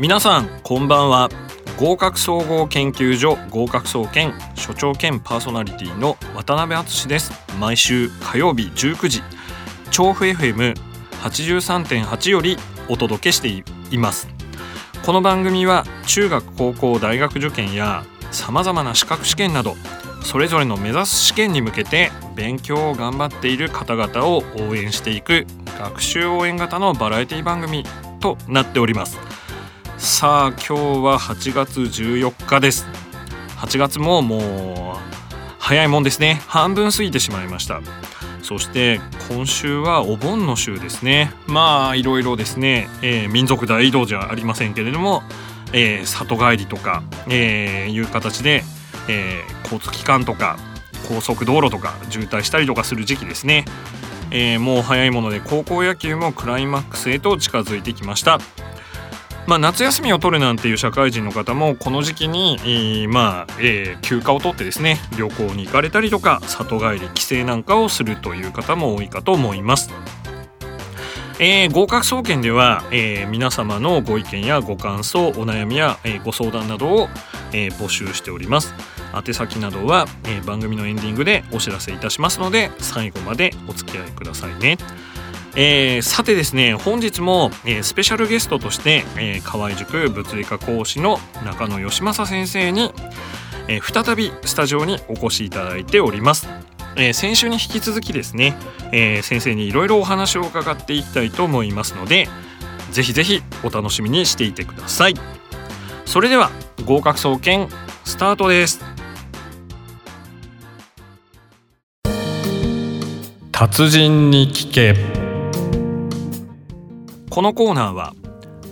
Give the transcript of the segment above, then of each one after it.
皆さんこんばんは。合格総合研究所合格総研所長兼パーソナリティの渡辺敦です。毎週火曜日19時調布 FM83.8 よりお届けしています。この番組は中学高校大学受験やさまざまな資格試験などそれぞれの目指す試験に向けて勉強を頑張っている方々を応援していく学習応援型のバラエティ番組となっております。さあ今日は8月14日です。8月ももう早いもんですね。半分過ぎてしまいました。そして今週はお盆の週ですね。まあいろいろですね、えー、民族大移動じゃありませんけれども、えー、里帰りとか、えー、いう形で、えー、交通機関とか高速道路とか渋滞したりとかする時期ですね、えー、もう早いもので高校野球もクライマックスへと近づいてきました。まあ、夏休みを取るなんていう社会人の方もこの時期に、え、まあ、えー、休暇を取ってですね旅行に行かれたりとか里帰り帰省なんかをするという方も多いかと思います。えー、合格総研では、えー、皆様のご意見やご感想お悩みや、えー、ご相談などを、え、募集しております宛先などは、え、番組のエンディングでお知らせいたしますので最後までお付き合いくださいねえー、さてですね本日も、えー、スペシャルゲストとして、えー、河合塾物理科講師の中野義正先生に、えー、再びスタジオにお越しいただいております。えー、先週に引き続きですね、えー、先生にいろいろお話を伺っていきたいと思いますのでぜひぜひお楽しみにしていてください。それでは合格総研スタートです。達人に聞け。このコーナーは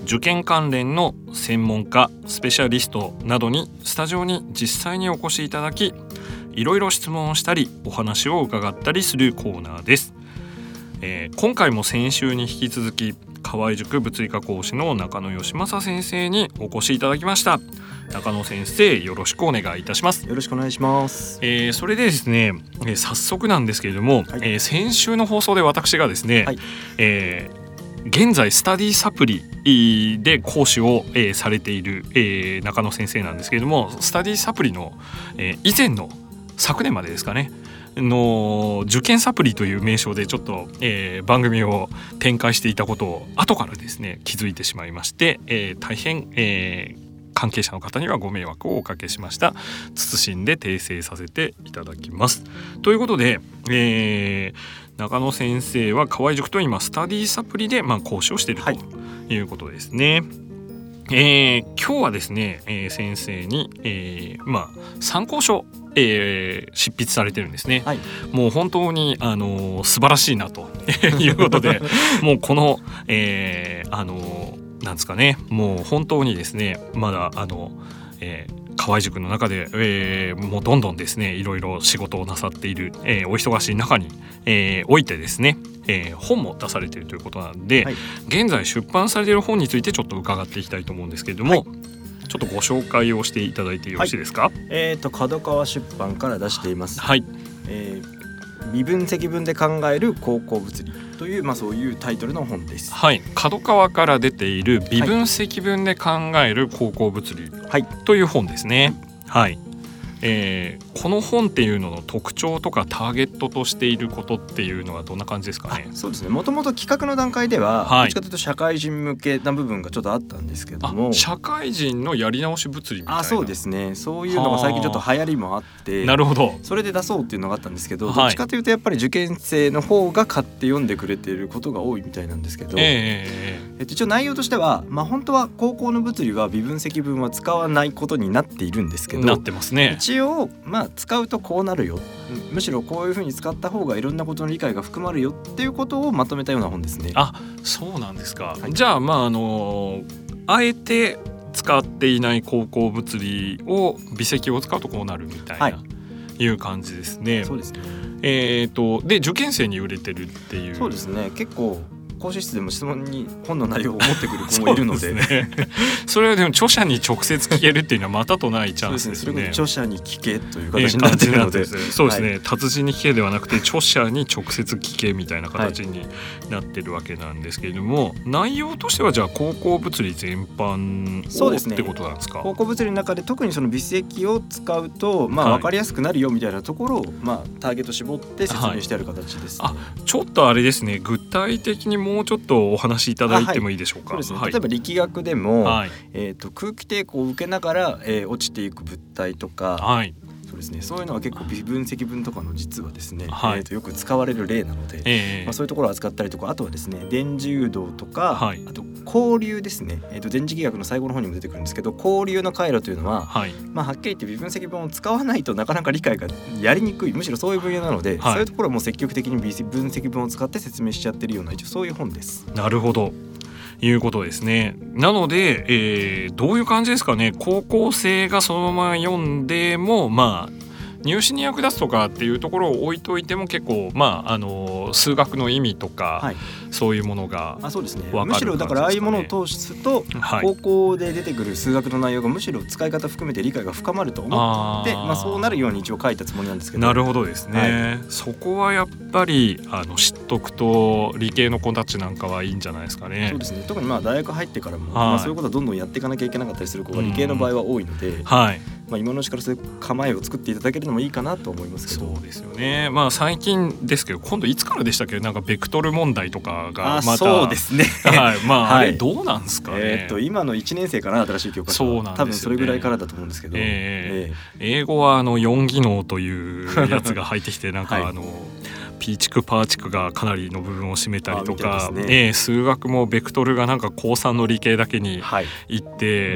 受験関連の専門家スペシャリストなどにスタジオに実際にお越しいただきいろいろ質問をしたりお話を伺ったりするコーナーです、えー、今回も先週に引き続き河合塾物理科講師の中野義正先生にお越しいただきました。中野先生よろしくお願いいたします。よろしくお願いします、えー、それでですね、えー、早速なんですけれども、はい、えー、先週の放送で私がですね、はい、えー現在スタディサプリで講師を、えー、されている、えー、中野先生なんですけれどもスタディサプリの、えー、以前の昨年までですかねの受験サプリという名称でちょっと、えー、番組を展開していたことを後からですね気づいてしまいまして、えー、大変、えー、関係者の方にはご迷惑をおかけしました。謹んで訂正させていただきます。ということで、えー、中野先生は河合塾と今スタディサプリでまあ講師をしているとい。うことですね。はい、えー、今日はですね、えー、先生に、えー、まあ参考書えー、執筆されてるんですね、はい、もう本当にあの素晴らしいなと いうことで もうこの、えー、あのなんですかねもう本当にですねまだあの、えー、河合塾の中で、えー、もうどんどんですねいろいろ仕事をなさっている、えー、お忙しい中に、えー、おいてですね、えー、本も出されているということなんで、はい、現在出版されている本についてちょっと伺っていきたいと思うんですけれども、はい、ちょっとご紹介をしていただいてよろしいですか、はい、えっ、ー、と角川出版から出しています。はい。えー微分積分で考える高校物理という、まあ、そういうタイトルの本です。はい、角川から出ている微分積分で考える高校物理という本ですね。はい、はい。えー、この本っていうのの特徴とかターゲットとしていることっていうのはどんな感じですかね？そうですね。もともと企画の段階では、はい、どっちかというと社会人向けな部分がちょっとあったんですけども。社会人のやり直し物理みたいな。あそうですね。そういうのが最近ちょっと流行りもあってなるほど。それで出そうっていうのがあったんですけど、どっちかというとやっぱり受験生の方が買って読んでくれていることが多いみたいなんですけど、えー、えっと、一応内容としては、まあ、本当は高校の物理は微分積分は使わないことになっているんですけど。なってますね。一応まあ使うとこうなるよ。むしろこういうふうに使った方がいろんなことの理解が含まるよっていうことをまとめたような本ですね。あそうなんですか、はい、じゃあまああのあえて使っていない高校物理を微積を使うとこうなるみたいな、はい、いう感じですね。そうですね。えーと、で受験生に売れてるっていう。そうですね。結構講師室でも質問に本の内容を持ってくる子もいるので。ね、それはでも著者に直接聞けるっていうのはまたとないチャンスですね。著者に聞けという形になっているので、えー、そうですね、はい、達人に聞けではなくて 著者に直接聞けみたいな形になってるわけなんですけれども、はい、内容としてはじゃあ高校物理全般そうですねってことなんですか？高校物理の中で特にその微積を使うとまあ分かりやすくなるよみたいなところを、まあターゲット絞って説明してある形です、ね。はい、あちょっとあれですね。具体的にもうちょっとお話しいただいてもいいでしょうか。はい、そうですね、例えば力学でも、えーと、空気抵抗を受けながら、えー、落ちていく物体とか、ですね。そういうのは結構微分積分とかの実はですね、はい、えー、とよく使われる例なので、えー、まあ、そういうところを扱ったりとかあとはですね電磁誘導とか、はい、あと交流ですね、えー、と電磁気学の最後の方にも出てくるんですけど交流の回路というのは、はい、まあ、はっきり言って微分積分を使わないとなかなか理解がやりにくいむしろそういう分野なので、そういうところも積極的に微分積分を使って説明しちゃってるような一応そういう本です。なるほどいうことですね。なので、えー、どういう感じですかね高校生がそのまま読んでもまあ入試に役立つとかっていうところを置いといても結構まああの数学の意味とか、はい、そういうものがあそうですね。むしろだからああいうものを通すと、はい、高校で出てくる数学の内容がむしろ使い方含めて理解が深まると思ってまあ、そうなるように一応書いたつもりなんですけど。なるほどですね、はい、そこはやっぱりあの知っとくと理系の子たちなんかはいいんじゃないですかね。そうですね。特にまあ大学入ってからも、まあ、そういうことはどんどんやっていかなきゃいけなかったりする子が理系の場合は多いので、はい。まあ、今のうちからそういう構えを作っていただけるのもいいかなと思いますけど。そうですよね。まあ最近ですけど今度いつからでしたっけ？なんかベクトル問題とかがまた。そうですね。はい。まあ、あれどうなんですかね、えー、っと今の1年生かな新しい教科書そうなん、ね、多分それぐらいからだと思うんですけど、えー、えー、英語はあの4技能というやつが入ってきてなんか あの、はいピーチクパーチクがかなりの部分を占めたりとか、ね。えー、数学もベクトルがなんか高3の理系だけにい。って、はい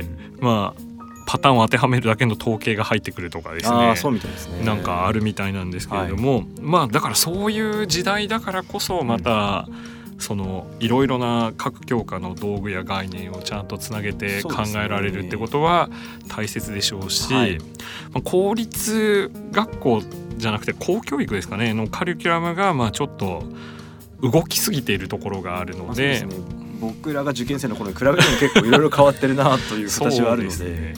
うん、まあパターンを当てはめるだけの統計が入ってくるとかですね。そうみたいですね。なんかあるみたいなんですけれども、はい、まあだからそういう時代だからこそまた、そのいろいろな各教科の道具や概念をちゃんとつなげて考えられるってことは大切でしょうし、はい、まあ、公立学校じゃなくて公教育ですかねのカリキュラムがまあちょっと動きすぎているところがあるので。僕らが受験生の頃に比べても結構いろいろ変わってるなという形はあるので。ね、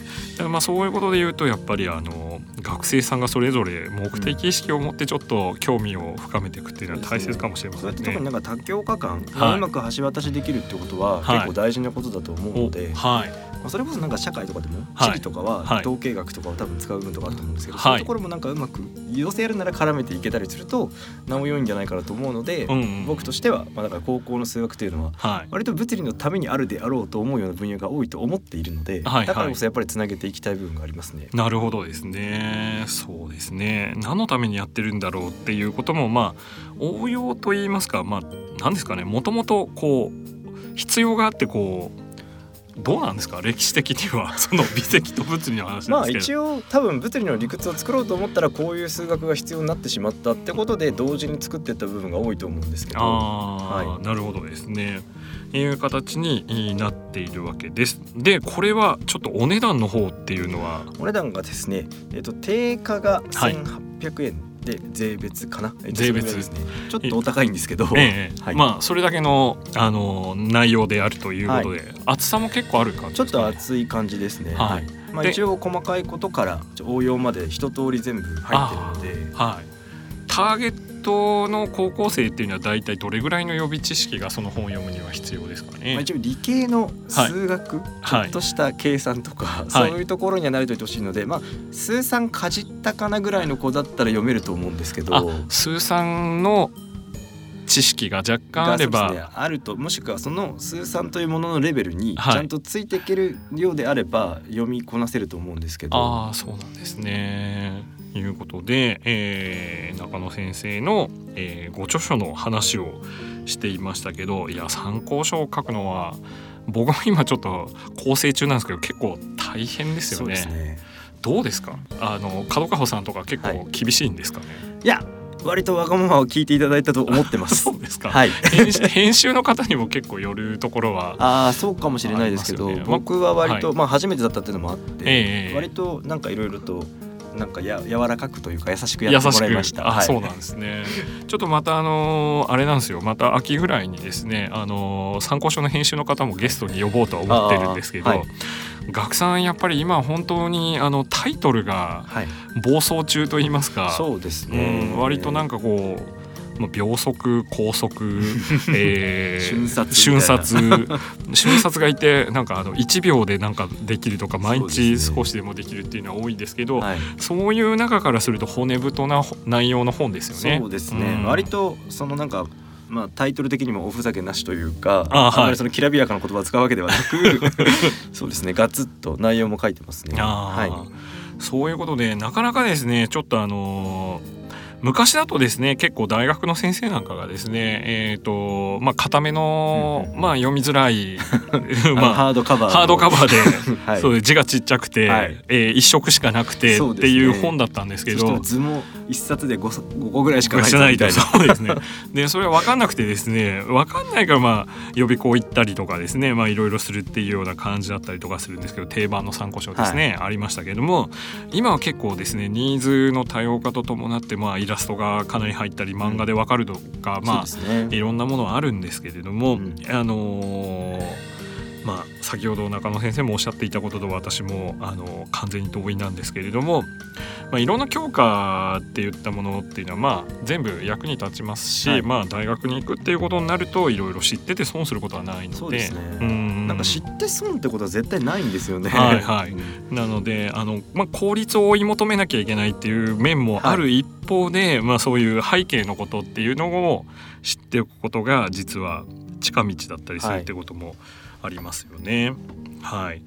まあそういうことで言うとやっぱりあの学生さんがそれぞれ目的意識を持ってちょっと興味を深めていくっていうのは大切かもしれませんね。特になんか多教科間、はい、うまく橋渡しできるってことは結構大事なことだと思うので、はい、まあ、それこそなんか社会とかでも地理とかは統計学とかを多分使う部分とかあると思うんですけど、そういうところもなんかうまく寄せやるなら絡めていけたりするとなお良いんじゃないかなと思うので、うんうん、僕としてはまあだから高校の数学というのは割と物理のためにあるであろうと思うような分野が多いと思っているので、だからこそやっぱりつなげていきたい部分がありますね。なるほどですね。そうですね。何のためにやってるんだろうっていうこともまあ応用といいますかまあ何ですかねもともとこう必要があってこうどうなんですか？歴史的には。その微積と物理の話まあ一応多分物理の理屈を作ろうと思ったらこういう数学が必要になってしまったってことで同時に作っていった部分が多いと思うんですけど。あ、はい、なるほどですね。いう形になっているわけです。でこれはちょっとお値段の方っていうのは？お値段がですね、えーと、定価が1800円、はいで税別かな？税別。ですね。ちょっとお高いんですけど、ええ はい、まあそれだけのあの内容であるということで、はい、厚さも結構ある感じ、ね、ちょっと厚い感じですね。はい、まあ、一応細かいことから応用まで一通り全部入ってるので。はい。ターゲットの高校生っていうのは大体どれぐらいの予備知識がその本を読むには必要ですかね？まあ、一応理系の数学、はい、ちょっとした計算とか、はい、そういうところには慣れておいてほしいので、まあ数三かじったかなぐらいの子だったら読めると思うんですけど。数三の知識が若干あれば、ね、あるともしくはその数三というもののレベルにちゃんとついていけるようであれば読みこなせると思うんですけど、ああそうなんですねいうことで、えー、中野先生の、えー、ご著書の話をしていましたけどいや参考書を書くのは僕も今ちょっと構成中なんですけど結構大変ですよね。ねどうですか？あの角川さんとか結構厳しいんですかね、はい、いや割とわがままを聞いていただいたと思ってます。そうですか。はい。編集の方にも結構よるところは。ああ、そうかもしれないですけど、ね、僕は割と、はい、まあ初めてだったっていうのもあって、えー、割となんかいろいろとなんかや柔らかくというか優しくやってもらいました。あ、はい、そうなんですね。ちょっとまたあのー、あれなんですよ。また秋ぐらいにですね、あのー、参考書の編集の方もゲストに呼ぼうとは思ってるんですけど、はい、学さんやっぱり今本当にあのタイトルが暴走中と言いますか、そうですね、うん、割となんかこう。まあ、秒速高速、えー、瞬殺瞬殺。瞬殺がいてなんかあの1秒でなんかできるとか毎日少しでもできるっていうのは多いんですけどそう、ねはい、そういう中からすると骨太な内容の本ですよね。そうですね、うん、割とそのなんかまあ、タイトル的にもおふざけなしというかあ、はい、まりそのきらびやかな言葉を使うわけではなく そうですね。ガツッと内容も書いてますね。はい、そういうことでなかなかですねちょっとあのー昔だとですね結構大学の先生なんかがですねえっ、ー、とまあ固めの、まあ読みづらい まあハードカバーハードカバーで、はい、そう字がちっちゃくて、はい、えー、一色しかなくてっていう本だったんですけど、図も一冊で 5, 5個ぐらいしかないみたいな。そうですね。でそれは分かんなくてですね分かんないからまあ予備校行ったりとかですねまあいろいろするっていうような感じだったりとかするんですけど定番の参考書ですね、はい、ありましたけども今は結構ですねニーズの多様化とともってまあイララストがかなり入ったり漫画でわかるとか、まあ、ね、いろんなものはあるんですけれども、うん、あのーまあ、先ほど中野先生もおっしゃっていたことと私もあの完全に同意なんですけれども、まあ、いろんな教科っていったものっていうのは、まあ、全部役に立ちますし、はい、まあ、大学に行くっていうことになるといろいろ知ってて損することはないので、ね、なんか知って損ってことは絶対ないんですよね。はいはい、なのであの、まあ、効率を追い求めなきゃいけないっていう面もある一方で、はい、まあ、そういう背景のことっていうのを知っておくことが実は近道だったりするってことも、はいありますよね。はい、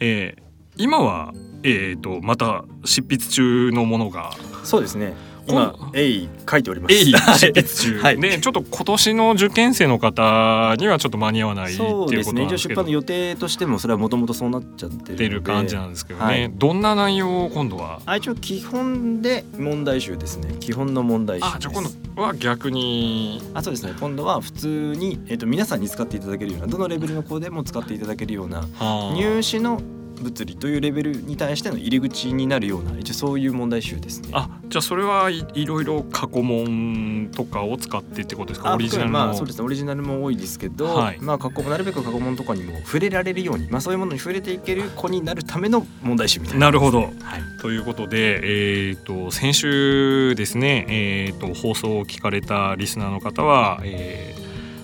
えー、今はえーと、また執筆中のものが。そうですね。今鋭意書いております。鋭意執筆中、はい、ねちょっと今年の受験生の方にはちょっと間に合わないっていうことなんですけど、ね、一応出版の予定としてもそれはもともとそうなっちゃってる感じなんですけどね、はい、どんな内容を今度は？あ一応基本で問題集ですね。基本の問題集あじゃあ今度は逆に。あそうですね。今度は普通に、えーと、と皆さんに使っていただけるようなどのレベルの子でも使っていただけるような入試の物理というレベルに対しての入り口になるような一応そういう問題集ですね。あじゃあそれはいいろいろ過去問とかを使ってってことですか？オリジナルまあそうですね。オリジナルも多いですけど、はい、まあ過去なるべく過去問とかにも触れられるように、まあ、そういうものに触れていける子になるための問題集みたいな、ね、なるほど、はい、ということで、えーと、先週ですね、えーと、放送を聞かれたリスナーの方は、えー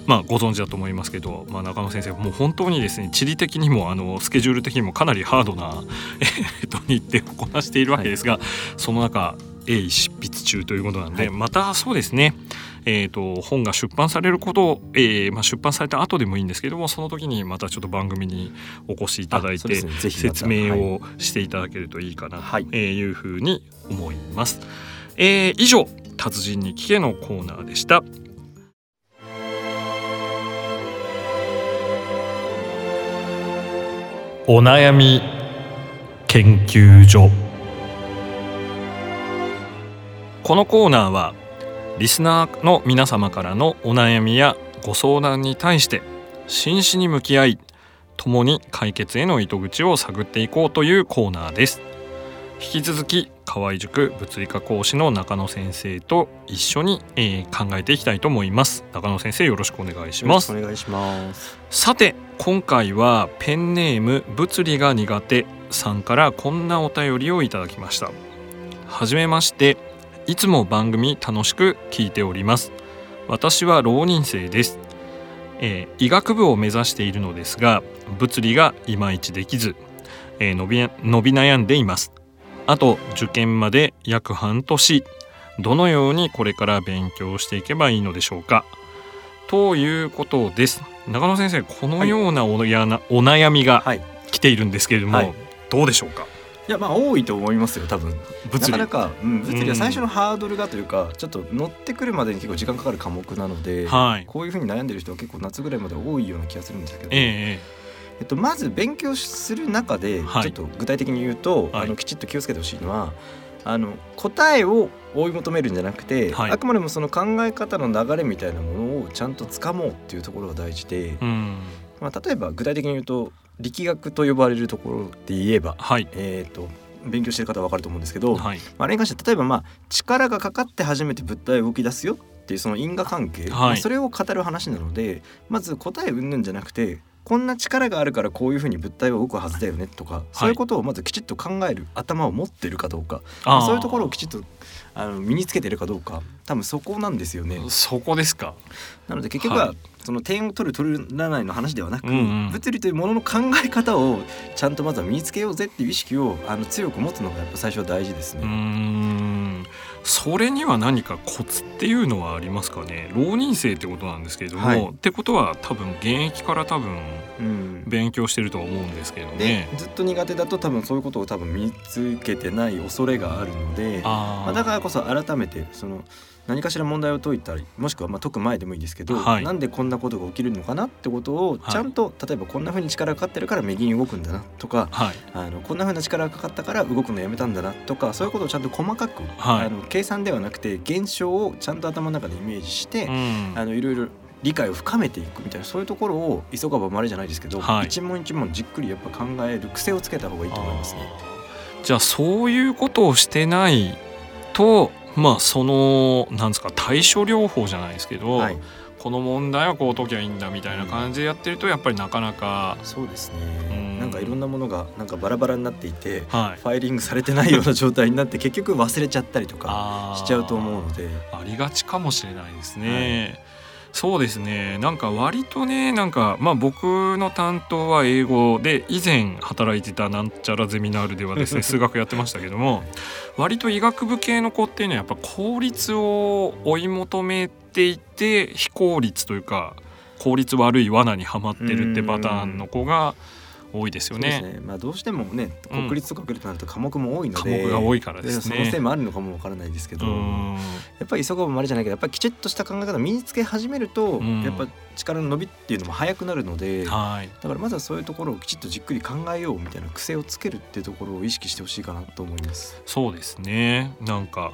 まあ、ご存知だと思いますけど、まあ、中野先生もう本当にですね地理的にもあのスケジュール的にもかなりハードな、えー、と日程をこなしているわけですが、はい、その中鋭意執筆中ということなんで、はい、またそうですねえーと、本が出版されることを、えーまあ、出版された後でもいいんですけどもその時にまたちょっと番組にお越しいただいて、ね、説明をしていただけるといいかなというふうに思います。えー、以上達人に聞けのコーナーでした。お悩み研究所。このコーナーはリスナーの皆様からのお悩みやご相談に対して真摯に向き合い共に解決への糸口を探っていこうというコーナーです。引き続き河合塾物理科講師の中野先生と一緒に、えー、考えていきたいと思います。中野先生よろしくお願いします。お願いします。さて今回はペンネーム物理が苦手さんからこんなお便りをいただきました。はじめまして。いつも番組楽しく聞いております。私は浪人生です、えー、医学部を目指しているのですが物理がいまいちできず、えー、伸び伸び悩んでいますあと受験まで約半年どのようにこれから勉強していけばいいのでしょうか？ということです。中野先生このようなおやな、はい、お悩みが来ているんですけれども、はい、どうでしょうか？いやまあ多いと思いますよ多分。物理。なかなか、うん、物理は最初のハードルがというか、うん、ちょっと乗ってくるまでに結構時間かかる科目なので、はい、こういうふうに悩んでる人は結構夏ぐらいまで多いような気がするんですけど、えーえっと、まず勉強する中で、ちょっと具体的に言うと、はい、あのきちっと気をつけてほしいのはあの答えを追い求めるんじゃなくて、はい、あくまでもその考え方の流れみたいなものをちゃんとつかもうっていうところが大事で、うん、まあ、例えば具体的に言うと力学と呼ばれるところで言えば、はい、えーと勉強してる方は分かると思うんですけど、はい、あれに関して例えばまあ力がかかって初めて物体動き出すよっていうその因果関係、はい、それを語る話なのでまず答え云々じゃなくてこんな力があるからこういうふうに物体は動くはずだよねとか、そういうことをまずきちっと考える頭を持ってるかどうか。そういうところをきちっとあの身につけてるかどうか。多分そこなんですよね。そこですかなので結局は、その点を取る取らないの話ではなく、物理というものの考え方をちゃんとまずは身につけようぜっていう意識をあの強く持つのがやっぱ最初は大事ですね。それには何かコツっていうのはありますかね？浪人生ってことなんですけれども、はい、ってことは多分現役から多分勉強してるとは思うんですけどね、うん、ずっと苦手だと多分そういうことを多分身につけてない恐れがあるのでまあ、だからこそ改めてその何かしら問題を解いたりもしくはまあ解く前でもいいですけど、はい、なんでこんなことが起きるのかなってことをちゃんと、はい、例えばこんなふうに力がかかってるから右に動くんだなとか、はい、あのこんなふうな力がかかったから動くのやめたんだなとかそういうことをちゃんと細かく、あの計算ではなくて現象をちゃんと頭の中でイメージして、うん、あのいろいろ理解を深めていくみたいなそういうところを急がばまれじゃないですけど、はい、一問一問じっくりやっぱ考える癖をつけた方がいいと思いますね。じゃあそういうことをしてないとまあそのなんですか対処療法じゃないですけど、はい、この問題はこう解きゃいいんだみたいな感じでやってるとやっぱりなかなかそうですね、うん、なんかいろんなものがなんかバラバラになっていて、はい、ファイリングされてないような状態になって 結局忘れちゃったりとかしちゃうと思うので。ありがちかもしれないですね。はいそうですね。なんか割とねなんかまあ僕の担当は英語で以前働いてたなんちゃらゼミナールではですね 数学やってましたけども割と医学部系の子っていうのはやっぱ効率を追い求めていて非効率というか効率悪い罠にはまってるってパターンの子が多いですよね。ねまあどうしてもね国立とか来るとなると科目も多いので、科目が多いからですね。そのせいもあるのかもわからないですけど、やっぱり急がばまれじゃないけどやっぱりきちっとした考え方を身につけ始めると、やっぱ力の伸びっていうのも速くなるので、はい、だからまずはそういうところをきちっとじっくり考えようみたいな癖をつけるっていうところを意識してほしいかなと思います。そうですね。なんか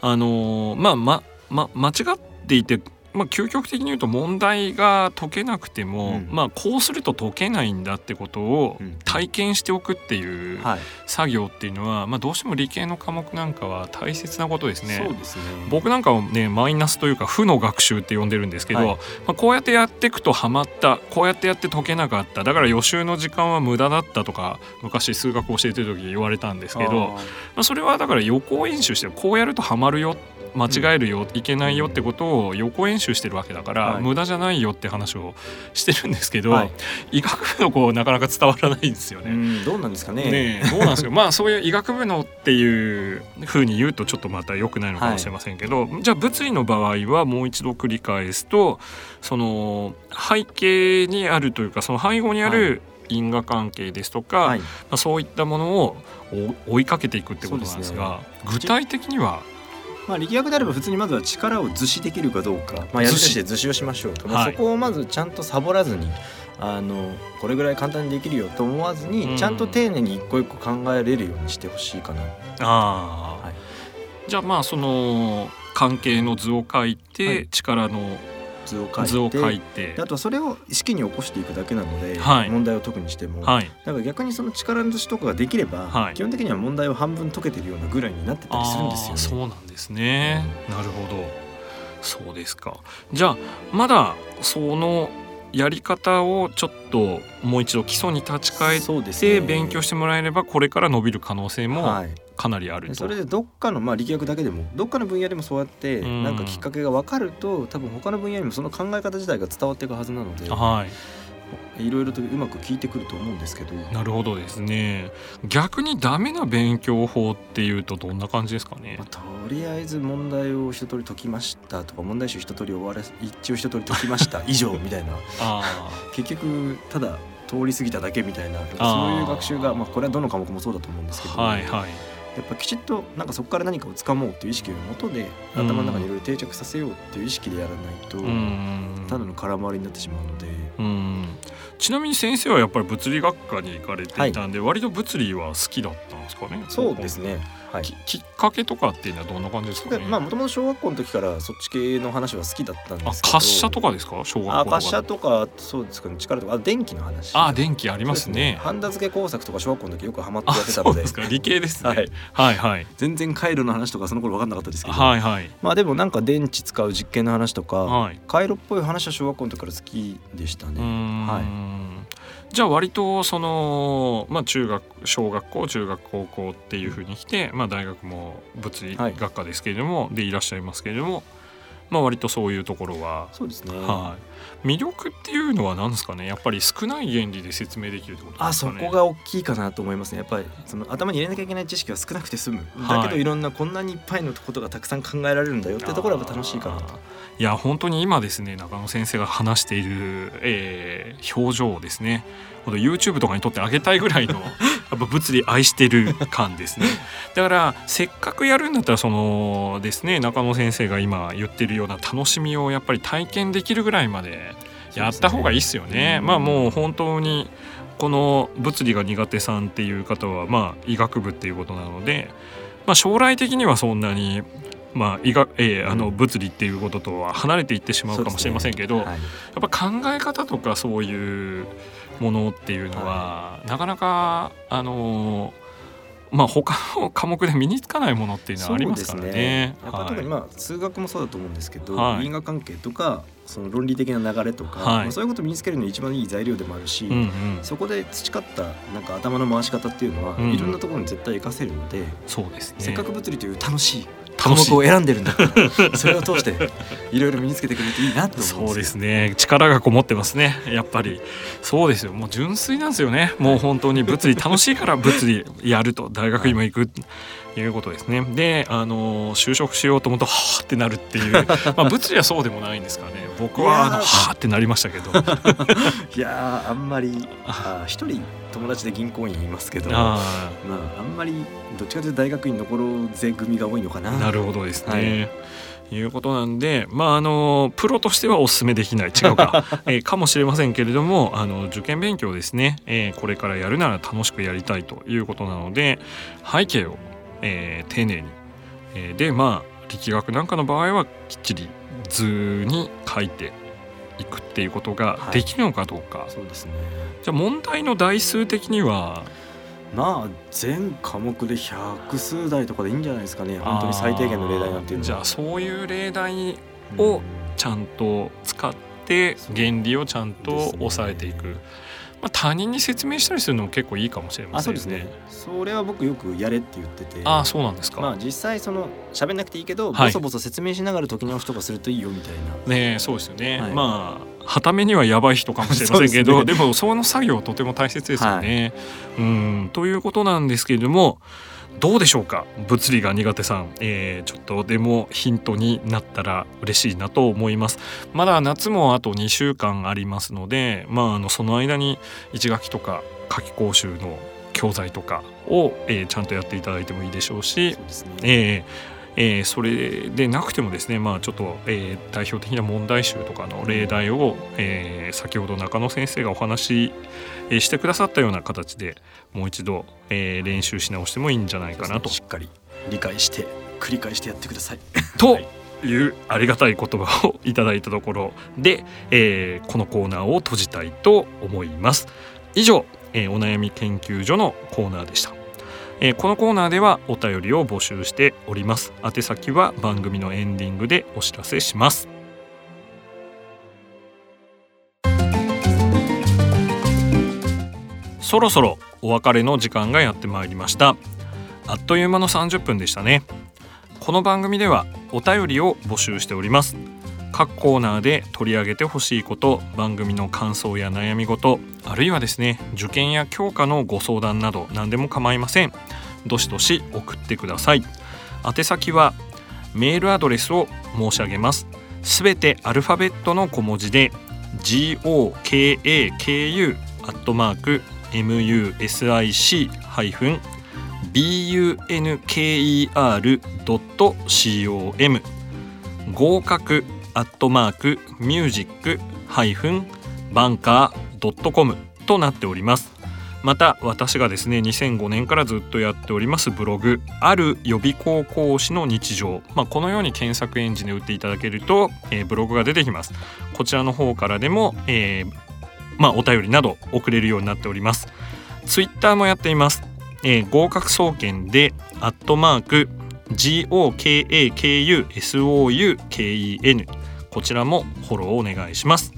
あのー、まあまま間違っていてまあ、究極的に言うと問題が解けなくても、うん、まあ、こうすると解けないんだってことを体験しておくっていう作業っていうのは、まあ、どうしても理系の科目なんかは大切なことですね。そうですね。僕なんかはねマイナスというか負の学習って呼んでるんですけど、はい、まあ、こうやってやっていくとハマったこうやってやって解けなかった。だから予習の時間は無駄だったとか昔数学教えてる時言われたんですけどまあ、それはだから予行演習してこうやるとハマるよって間違えるよ、いけないよってことを予行演習してるわけだから、はい、無駄じゃないよって話をしてるんですけど、はい、医学部の子なかなか伝わらないんですよね。どうなんですかね。ねどうなんですか。まあそういう医学部のっていうふうに言うとちょっとまた良くないのかもしれませんけど、はい、じゃあ物理の場合はもう一度繰り返すとその背景にあるというかその背後にある、因果関係ですとか、はい、まあ、そういったものを追いかけていくってことなんですが、ね、具体的にはまあ、力学であれば普通にまずは力を図示できるかどうか、まあ、やるとして図示をしましょうと、まあ、そこをまずちゃんとサボらずにあのこれぐらい簡単にできるよと思わずに、ちゃんと丁寧に一個一個考えれるようにしてほしいかな。あはい、じゃあまあその関係の図を書いて、力の図を書いて図を書いて。あとはそれを式に起こしていくだけなので、はい、問題を解くにしても、はい、だから逆にその力の図とかができれば、はい、基本的には問題を半分解けてるようなぐらいになってたりするんですよね。そうなんですね、なるほど。そうですか。じゃあまだそのやり方をちょっともう一度基礎に立ち返って勉強してもらえればこれから伸びる可能性もかなりあると、それでどっかのまあ力学だけでもどっかの分野でもそうやってなんかきっかけが分かると多分他の分野にもその考え方自体が伝わっていくはずなので、はい、いろいろとうまく聞いてくると思うんですけど。なるほどですね。逆にダメな勉強法っていうとどんな感じですかね、まあ、とりあえず問題を一通り解きましたとか問題集一通り終わら一応一通り解きました 以上みたいな。結局ただ通り過ぎただけみたいなそういう学習がまあこれはどの科目もそうだと思うんですけど、はいはいやっぱきちっとなんかそこから何かをつかもうっていう意識のもとで頭の中にいろいろ定着させようっていう意識でやらないと、ただの空回りになってしまうので。ちなみに先生はやっぱり物理学科に行かれていたんで、はい、割と物理は好きだったんですかね。そうですね。はい、きっかけとかっていうのはどんな感じですか、ね、まあもともと小学校の時からそっち系の話は好きだったんですけど。滑車とかですか？小学校あ滑車とかそうですかね。力とか。あ電気の話。あ電気ありますね。ハンダ付け工作とか小学校の時よくハマってやってたので理系ですね、はい、はいはい。全然回路の話とかその頃分かんなかったですけど。はいはい。まあでもなんか電池使う実験の話とか、はい、回路っぽい話は小学校の時から好きでしたね。はいじゃあ割とその、まあ、中学小学校中学高校っていうふうに来て、まあ、大学も物理学科ですけれども、はい、でいらっしゃいますけれども、まあ、割とそういうところは。そうですね、はい、魅力っていうのは何ですかね？やっぱり少ない原理で説明できるってことですか、ね、あそこが大きいかなと思いますね。やっぱりその頭に入れなきゃいけない知識は少なくて済む、だけどい。ろんなこんなにいっぱいのことがたくさん考えられるんだよってところが楽しいかなと。いや本当に今ですね中野先生が話している、えー、表情をですね YouTube とかに撮ってあげたいぐらいの やっぱ物理愛してる感ですね。だからせっかくやるんだったらそのですね中野先生が今言ってるような楽しみをやっぱり体験できるぐらいまでやった方がいいっすよね。ね。まあもう本当にこの物理が苦手さんっていう方はまあ医学部っていうことなので、まあ、将来的にはそんなにまあ医学えー、あの物理っていうこととは離れていってしまうかもしれませんけど、ね。はい、やっぱ考え方とかそういうものっていうのは、はい、なかなかあのまあ他の科目で身につかないものっていうのはありますからね。ね。やっぱ特にまあ数学もそうだと思うんですけど、はい、因果関係とかその論理的な流れとか、はい、そういうことを身につけるのに一番いい材料でもあるし、うんうん、そこで培ったなんか頭の回し方っていうのは、うん、いろんなところに絶対活かせるので、そうですね、せっかく物理という楽しい科目を選んでるんだからそれを通していろいろ身につけてくれていいなとそうですね。力がこもってますね。やっぱり。そうですよ。もう純粋なんですよね。もう本当に物理楽しいから物理やると。大学にも行く、いうことですね。であの就職しようと思うとはあってなるっていう。まあ物理はそうでもないんですかね。僕はあのはあってなりましたけど。いやあんまり一人友達で銀行員いますけどまああんまりどっちかというと大学院残ろうぜ組が多いのかな。なるほどですね、はい。いうことなんで、まあ、あのプロとしてはお勧めできない違うか、えー、かもしれませんけれどもあの受験勉強ですね、えー、これからやるなら楽しくやりたいということなので背景をえー、丁寧に、えー、でまあ力学なんかの場合はきっちり図に書いていくっていうことができるのかどうか、はい、そうですね。じゃあ問題の台数的には？まあ全科目で百数台とかでいいんじゃないですかね。本当に最低限の例題なんていうのは。じゃあそういう例題をちゃんと使って原理をちゃんと抑えていく。まあ、他人に説明したりするのも結構いいかもしれませんね。そうですね。それは僕よくやれって言ってて。あそうなんですか。まあ実際その喋んなくていいけど、はい、ボソボソ説明しながら時の人がするといいよみたいな。ねそうですよね。はい、まあはためにはやばい人かもしれませんけどで、ね,、もその作業とても大切ですよね。はい、うんということなんですけれども。どうでしょうか？物理が苦手さん、えー、ちょっとでもヒントになったら嬉しいなと思います。まだ夏もあと2週間ありますのでまああのその間に1学期とか夏期講習の教材とかを、えー、ちゃんとやっていただいてもいいでしょうしそね、えーえー、それでなくてもですね、まあ、ちょっと、えー、代表的な問題集とかの例題を、えー、先ほど中野先生がお話ししてくださったような形でもう一度、えー、練習し直してもいいんじゃないかなと。しっかり理解して繰り返してやってください。と、いうありがたい言葉をいただいたところで、えー、このコーナーを閉じたいと思います。以上、えー、お悩み研究所のコーナーでした。えー、このコーナーではお便りを募集しております宛先は番組のエンディングでお知らせしますそろそろお別れの時間がやってまいりました。あっという間の30分でしたね。この番組ではお便りを募集しております。各コーナーで取り上げてほしいこと番組の感想や悩み事あるいはですね受験や教科のご相談など何でも構いません。どしどし送ってください。宛先はメールアドレスを申し上げます。すべてアルファベットの小文字で gokaku music-bunker.com 合格アットマークミュージックハイフンバンカードットコムとなっております。また私がですね2005年からずっとやっておりますブログ「ある予備校講師の日常」まあ、このように検索エンジンで打っていただけると、えー、ブログが出てきます。こちらの方からでも、えー、まあ、お便りなど送れるようになっております。ツイッターもやっています、えー、合格総研でアットマーク GOKAKUSOUKEN こちらもフォローお願いします。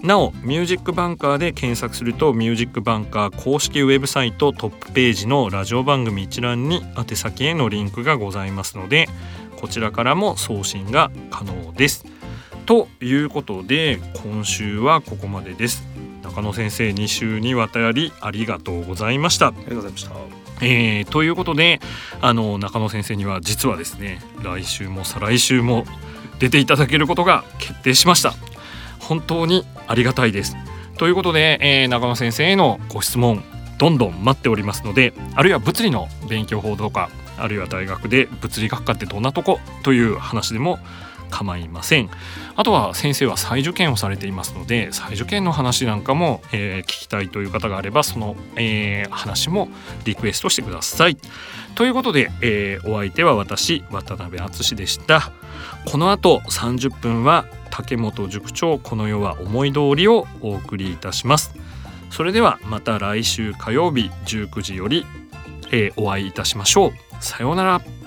なおミュージックバンカーで検索するとミュージックバンカー公式ウェブサイトトップページのラジオ番組一覧に宛先へのリンクがございますのでこちらからも送信が可能です。ということで今週はここまでです。中野先生2週にわたりありがとうございました。ありがとうございました。えー、ということであの中野先生には実はですね来週も再来週も出ていただけることが決定しました。本当にありがたいです。ということで、えー、中野先生へのご質問どんどん待っておりますのであるいは物理の勉強法とかあるいは大学で物理学科ってどんなとこという話でも構いません。あとは先生は再受験をされていますので再受験の話なんかも、えー、聞きたいという方があればその、えー、話もリクエストしてください。ということで、えー、お相手は私渡辺敦でした。この後30分は竹本塾長この世は思い通りをお送りいたします。それではまた来週火曜日19時より、えー、お会いいたしましょう。さようなら。